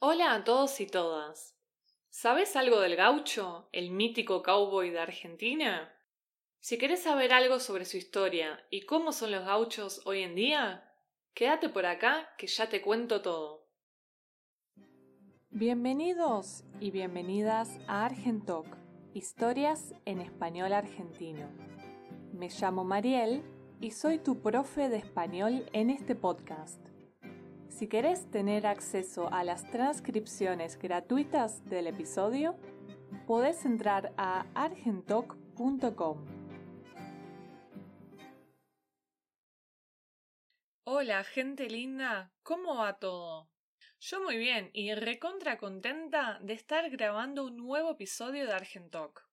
Hola a todos y todas. ¿Sabes algo del gaucho, el mítico cowboy de Argentina? Si querés saber algo sobre su historia y cómo son los gauchos hoy en día, quédate por acá que ya te cuento todo. Bienvenidos y bienvenidas a Argentoc, historias en español argentino. Me llamo Mariel y soy tu profe de español en este podcast. Si querés tener acceso a las transcripciones gratuitas del episodio, podés entrar a argentoc.com. Hola, gente linda, ¿cómo va todo? Yo muy bien y recontra contenta de estar grabando un nuevo episodio de Argentoc.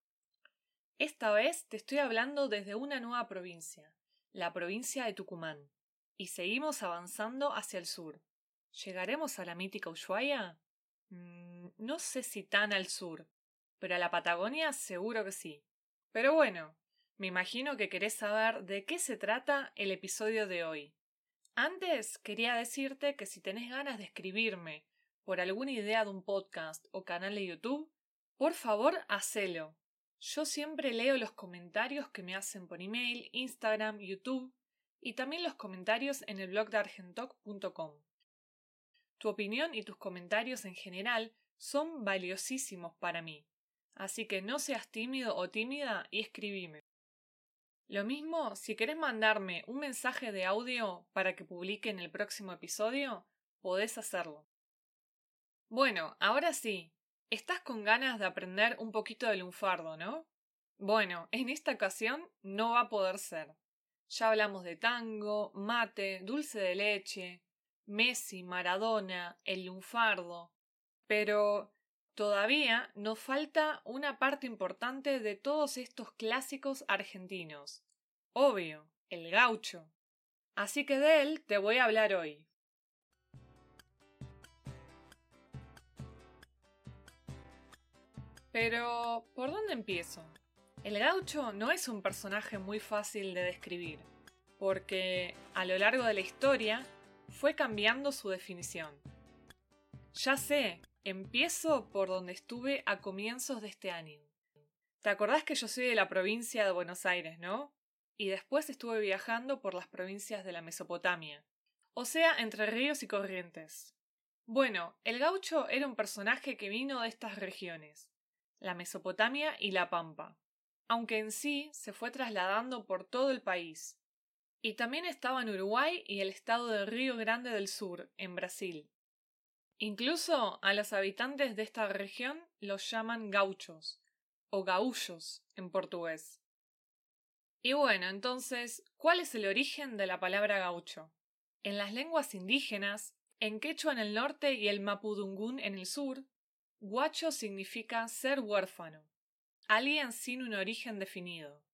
Esta vez te estoy hablando desde una nueva provincia, la provincia de Tucumán, y seguimos avanzando hacia el sur. ¿Llegaremos a la mítica Ushuaia? Mm, no sé si tan al sur, pero a la Patagonia seguro que sí. Pero bueno, me imagino que querés saber de qué se trata el episodio de hoy. Antes quería decirte que si tenés ganas de escribirme por alguna idea de un podcast o canal de YouTube, por favor hacelo. Yo siempre leo los comentarios que me hacen por email, Instagram, YouTube y también los comentarios en el blog de argentoc.com. Tu opinión y tus comentarios en general son valiosísimos para mí, así que no seas tímido o tímida y escribime. Lo mismo, si querés mandarme un mensaje de audio para que publique en el próximo episodio, podés hacerlo. Bueno, ahora sí, estás con ganas de aprender un poquito de lunfardo, ¿no? Bueno, en esta ocasión no va a poder ser. Ya hablamos de tango, mate, dulce de leche, Messi, Maradona, el lunfardo. Pero todavía nos falta una parte importante de todos estos clásicos argentinos. Obvio, el gaucho. Así que de él te voy a hablar hoy. Pero, ¿por dónde empiezo? El gaucho no es un personaje muy fácil de describir, porque a lo largo de la historia fue cambiando su definición. Ya sé, empiezo por donde estuve a comienzos de este año. ¿Te acordás que yo soy de la provincia de Buenos Aires, no? Y después estuve viajando por las provincias de la Mesopotamia, o sea, entre ríos y corrientes. Bueno, el gaucho era un personaje que vino de estas regiones, la Mesopotamia y la Pampa, aunque en sí se fue trasladando por todo el país, y también estaba en Uruguay y el estado de Río Grande del Sur, en Brasil. Incluso a los habitantes de esta región los llaman gauchos, o gaullos en portugués. Y bueno, entonces, ¿cuál es el origen de la palabra gaucho? En las lenguas indígenas, en quechua en el norte y el mapudungún en el sur, guacho significa ser huérfano, alguien sin un origen definido.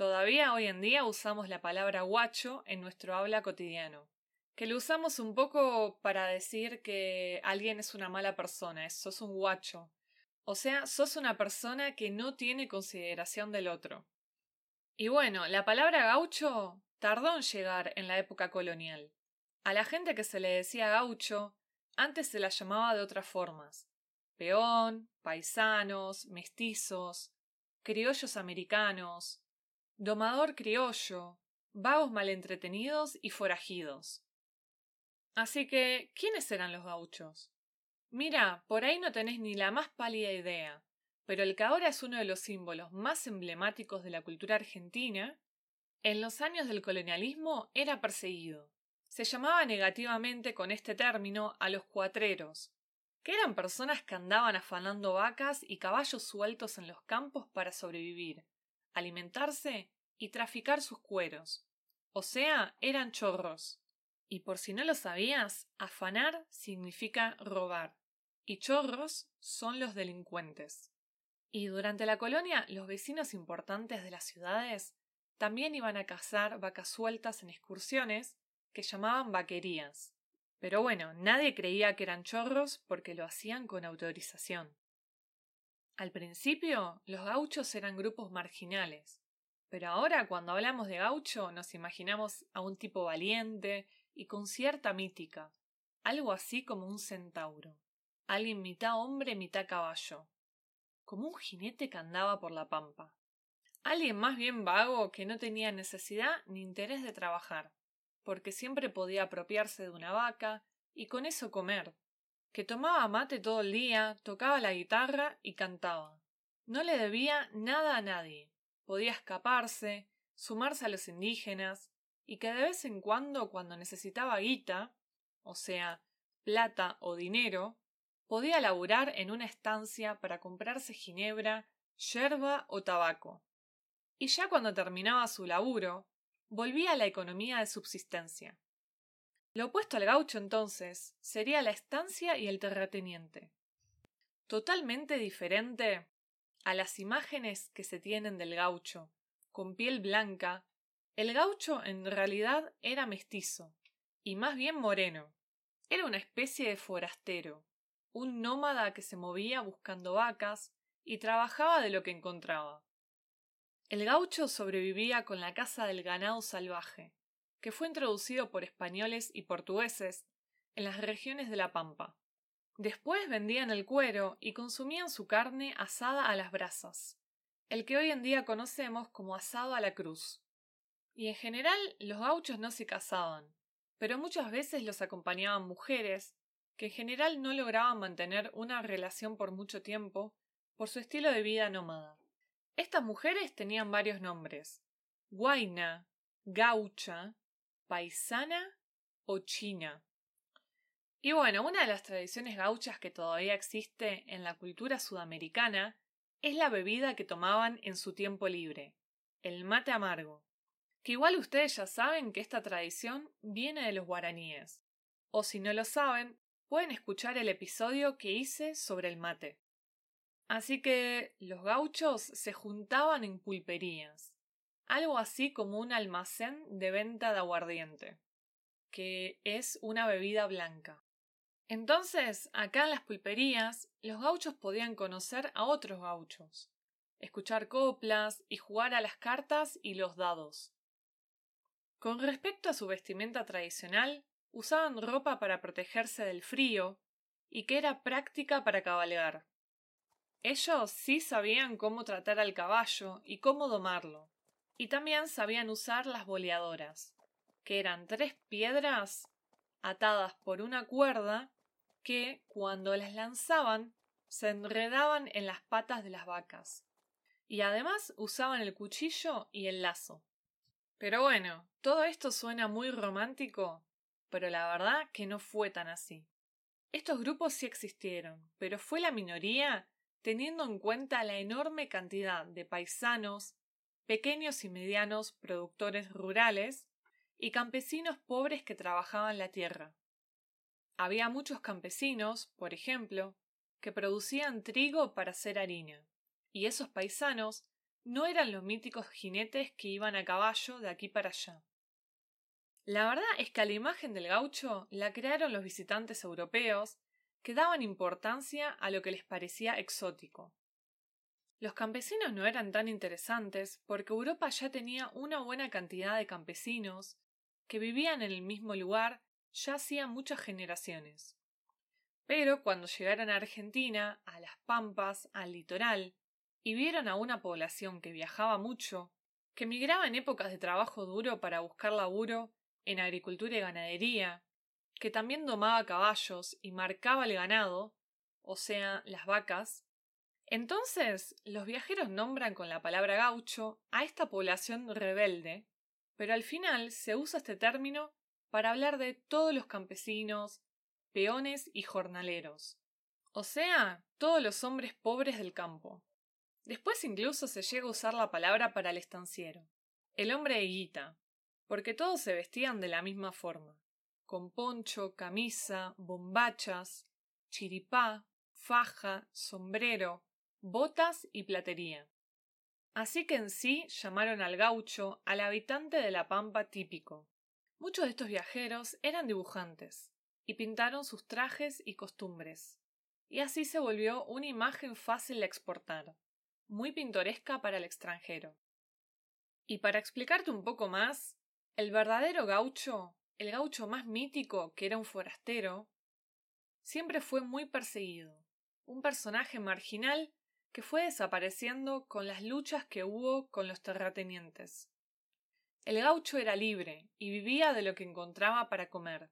Todavía hoy en día usamos la palabra guacho en nuestro habla cotidiano, que lo usamos un poco para decir que alguien es una mala persona, sos un guacho. O sea, sos una persona que no tiene consideración del otro. Y bueno, la palabra gaucho tardó en llegar en la época colonial. A la gente que se le decía gaucho, antes se la llamaba de otras formas. Peón, paisanos, mestizos, criollos americanos, domador criollo, vagos malentretenidos y forajidos. Así que, ¿quiénes eran los gauchos? Mira, por ahí no tenés ni la más pálida idea, pero el que ahora es uno de los símbolos más emblemáticos de la cultura argentina, en los años del colonialismo era perseguido. Se llamaba negativamente con este término a los cuatreros, que eran personas que andaban afanando vacas y caballos sueltos en los campos para sobrevivir, alimentarse y traficar sus cueros. O sea, eran chorros. Y por si no lo sabías, afanar significa robar, y chorros son los delincuentes. Y durante la colonia, los vecinos importantes de las ciudades también iban a cazar vacas sueltas en excursiones que llamaban vaquerías. Pero bueno, nadie creía que eran chorros porque lo hacían con autorización. Al principio, los gauchos eran grupos marginales, pero ahora cuando hablamos de gaucho nos imaginamos a un tipo valiente y con cierta mítica, algo así como un centauro. alguien mitad hombre, mitad caballo, como un jinete que andaba por la pampa. Alguien más bien vago que no tenía necesidad ni interés de trabajar, porque siempre podía apropiarse de una vaca y con eso comer, que tomaba mate todo el día, tocaba la guitarra y cantaba. No le debía nada a nadie, podía escaparse, sumarse a los indígenas, y que de vez en cuando, cuando necesitaba guita, o sea, plata o dinero, podía laburar en una estancia para comprarse ginebra, yerba o tabaco. Y ya cuando terminaba su laburo, volvía a la economía de subsistencia. Lo opuesto al gaucho entonces sería la estancia y el terrateniente. Totalmente diferente a las imágenes que se tienen del gaucho, con piel blanca, el gaucho en realidad era mestizo, y más bien moreno. Era una especie de forastero, un nómada que se movía buscando vacas y trabajaba de lo que encontraba. El gaucho sobrevivía con la caza del ganado salvaje, que fue introducido por españoles y portugueses en las regiones de la Pampa. Después vendían el cuero y consumían su carne asada a las brasas, el que hoy en día conocemos como asado a la cruz. Y en general los gauchos no se casaban, pero muchas veces los acompañaban mujeres que en general no lograban mantener una relación por mucho tiempo por su estilo de vida nómada. Estas mujeres tenían varios nombres: guaina, gaucha, paisana o china. Y bueno, una de las tradiciones gauchas que todavía existe en la cultura sudamericana es la bebida que tomaban en su tiempo libre, el mate amargo. Que igual ustedes ya saben que esta tradición viene de los guaraníes. O si no lo saben, pueden escuchar el episodio que hice sobre el mate. Así que los gauchos se juntaban en pulperías, algo así como un almacén de venta de aguardiente, que es una bebida blanca. Entonces, acá en las pulperías, los gauchos podían conocer a otros gauchos, escuchar coplas y jugar a las cartas y los dados. Con respecto a su vestimenta tradicional, usaban ropa para protegerse del frío y que era práctica para cabalgar. Ellos sí sabían cómo tratar al caballo y cómo domarlo, y también sabían usar las boleadoras, que eran tres piedras atadas por una cuerda que, cuando las lanzaban, se enredaban en las patas de las vacas. Y además usaban el cuchillo y el lazo. Pero bueno, todo esto suena muy romántico, pero la verdad que no fue tan así. Estos grupos sí existieron, pero fue la minoría teniendo en cuenta la enorme cantidad de paisanos, pequeños y medianos productores rurales y campesinos pobres que trabajaban la tierra. Había muchos campesinos, por ejemplo, que producían trigo para hacer harina, y esos paisanos no eran los míticos jinetes que iban a caballo de aquí para allá. La verdad es que a la imagen del gaucho la crearon los visitantes europeos que daban importancia a lo que les parecía exótico. Los campesinos no eran tan interesantes porque Europa ya tenía una buena cantidad de campesinos que vivían en el mismo lugar ya hacía muchas generaciones. Pero cuando llegaron a Argentina, a las Pampas, al litoral, y vieron a una población que viajaba mucho, que migraba en épocas de trabajo duro para buscar laburo en agricultura y ganadería, que también domaba caballos y marcaba el ganado, o sea, las vacas, entonces los viajeros nombran con la palabra gaucho a esta población rebelde, pero al final se usa este término para hablar de todos los campesinos, peones y jornaleros, o sea, todos los hombres pobres del campo. Después incluso se llega a usar la palabra para el estanciero, el hombre de guita, porque todos se vestían de la misma forma, con poncho, camisa, bombachas, chiripá, faja, sombrero, botas y platería. Así que en sí llamaron al gaucho al habitante de la pampa típico. Muchos de estos viajeros eran dibujantes y pintaron sus trajes y costumbres, y así se volvió una imagen fácil de exportar muy pintoresca para el extranjero. Y para explicarte un poco más, el verdadero gaucho, el gaucho más mítico, que era un forastero, siempre fue muy perseguido, un personaje marginal que fue desapareciendo con las luchas que hubo con los terratenientes. El gaucho era libre y vivía de lo que encontraba para comer.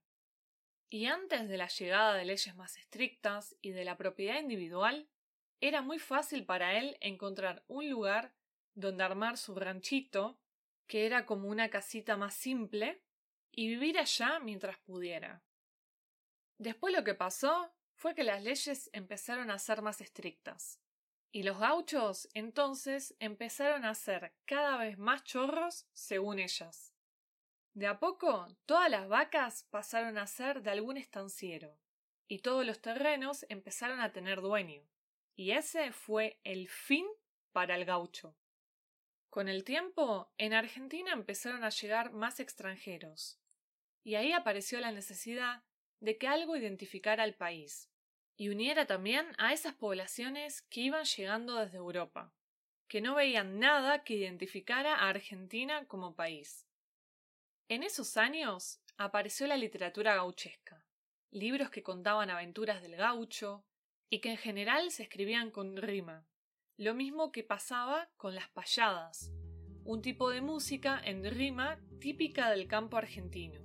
Y antes de la llegada de leyes más estrictas y de la propiedad individual, era muy fácil para él encontrar un lugar donde armar su ranchito, que era como una casita más simple, y vivir allá mientras pudiera. Después lo que pasó fue que las leyes empezaron a ser más estrictas. Y los gauchos entonces empezaron a ser cada vez más chorros según ellas. De a poco, todas las vacas pasaron a ser de algún estanciero, y todos los terrenos empezaron a tener dueño. Y ese fue el fin para el gaucho. Con el tiempo, en Argentina empezaron a llegar más extranjeros, y ahí apareció la necesidad de que algo identificara al país, y uniera también a esas poblaciones que iban llegando desde Europa, que no veían nada que identificara a Argentina como país. En esos años apareció la literatura gauchesca, libros que contaban aventuras del gaucho y que en general se escribían con rima, lo mismo que pasaba con las payadas, un tipo de música en rima típica del campo argentino.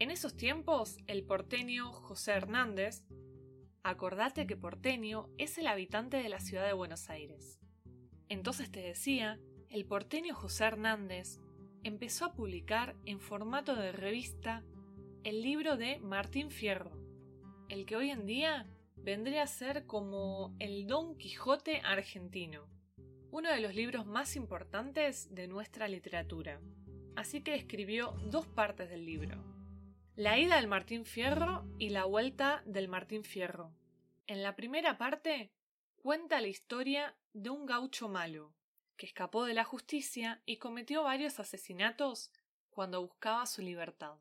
En esos tiempos, el porteño José Hernández Acordate que porteño es el habitante de la ciudad de Buenos Aires. Entonces te decía, el porteño José Hernández empezó a publicar en formato de revista el libro de Martín Fierro, el que hoy en día vendría a ser como el Don Quijote argentino, uno de los libros más importantes de nuestra literatura. Así que escribió dos partes del libro, la ida del Martín Fierro y la vuelta del Martín Fierro. En la primera parte cuenta la historia de un gaucho malo, que escapó de la justicia y cometió varios asesinatos cuando buscaba su libertad.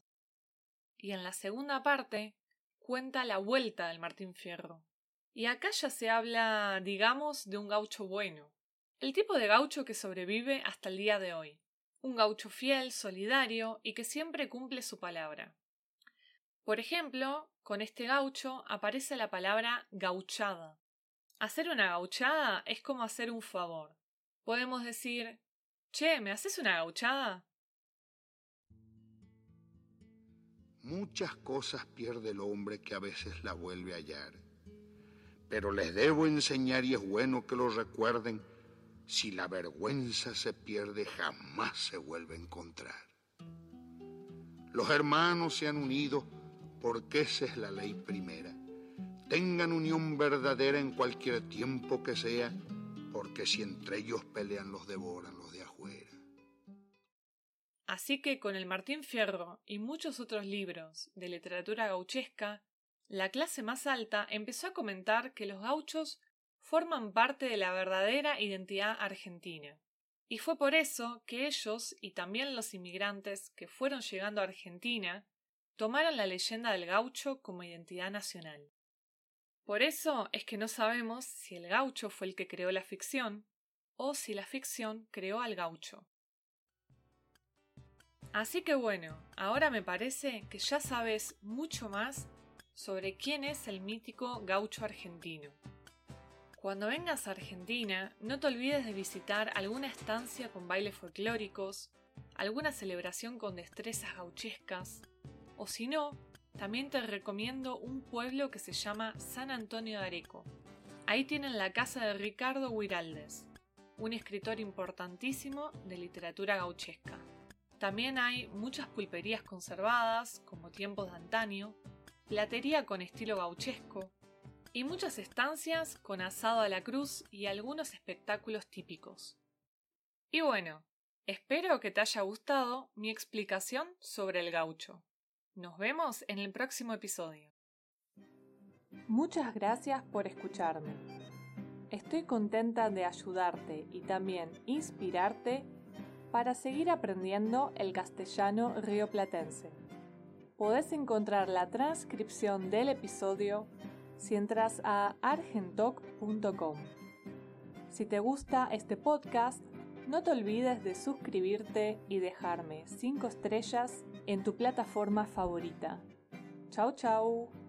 Y en la segunda parte cuenta la vuelta del Martín Fierro. Y acá ya se habla, digamos, de un gaucho bueno, el tipo de gaucho que sobrevive hasta el día de hoy, un gaucho fiel, solidario y que siempre cumple su palabra. Por ejemplo, con este gaucho aparece la palabra gauchada. Hacer una gauchada es como hacer un favor. Podemos decir, Che, ¿me haces una gauchada? Muchas cosas pierde el hombre que a veces la vuelve a hallar. Pero les debo enseñar y es bueno que lo recuerden. Si la vergüenza se pierde, jamás se vuelve a encontrar. Los hermanos se han unido porque esa es la ley primera. Tengan unión verdadera en cualquier tiempo que sea, porque si entre ellos pelean los devoran los de afuera. Así que con el Martín Fierro y muchos otros libros de literatura gauchesca, la clase más alta empezó a comentar que los gauchos forman parte de la verdadera identidad argentina. Y fue por eso que ellos y también los inmigrantes que fueron llegando a Argentina tomaron la leyenda del gaucho como identidad nacional. Por eso es que no sabemos si el gaucho fue el que creó la ficción o si la ficción creó al gaucho. Así que bueno, ahora me parece que ya sabes mucho más sobre quién es el mítico gaucho argentino. Cuando vengas a Argentina, no te olvides de visitar alguna estancia con bailes folclóricos, alguna celebración con destrezas gauchescas, o si no, también te recomiendo un pueblo que se llama San Antonio de Areco. Ahí tienen la casa de Ricardo Huiraldes, un escritor importantísimo de literatura gauchesca. También hay muchas pulperías conservadas, como tiempos de antaño, platería con estilo gauchesco, y muchas estancias con asado a la cruz y algunos espectáculos típicos. Y bueno, espero que te haya gustado mi explicación sobre el gaucho. Nos vemos en el próximo episodio. Muchas gracias por escucharme. Estoy contenta de ayudarte y también inspirarte para seguir aprendiendo el castellano rioplatense. Podés encontrar la transcripción del episodio si entras a argentoc.com. Si te gusta este podcast, no te olvides de suscribirte y dejarme 5 estrellas en tu plataforma favorita. Chao, chao.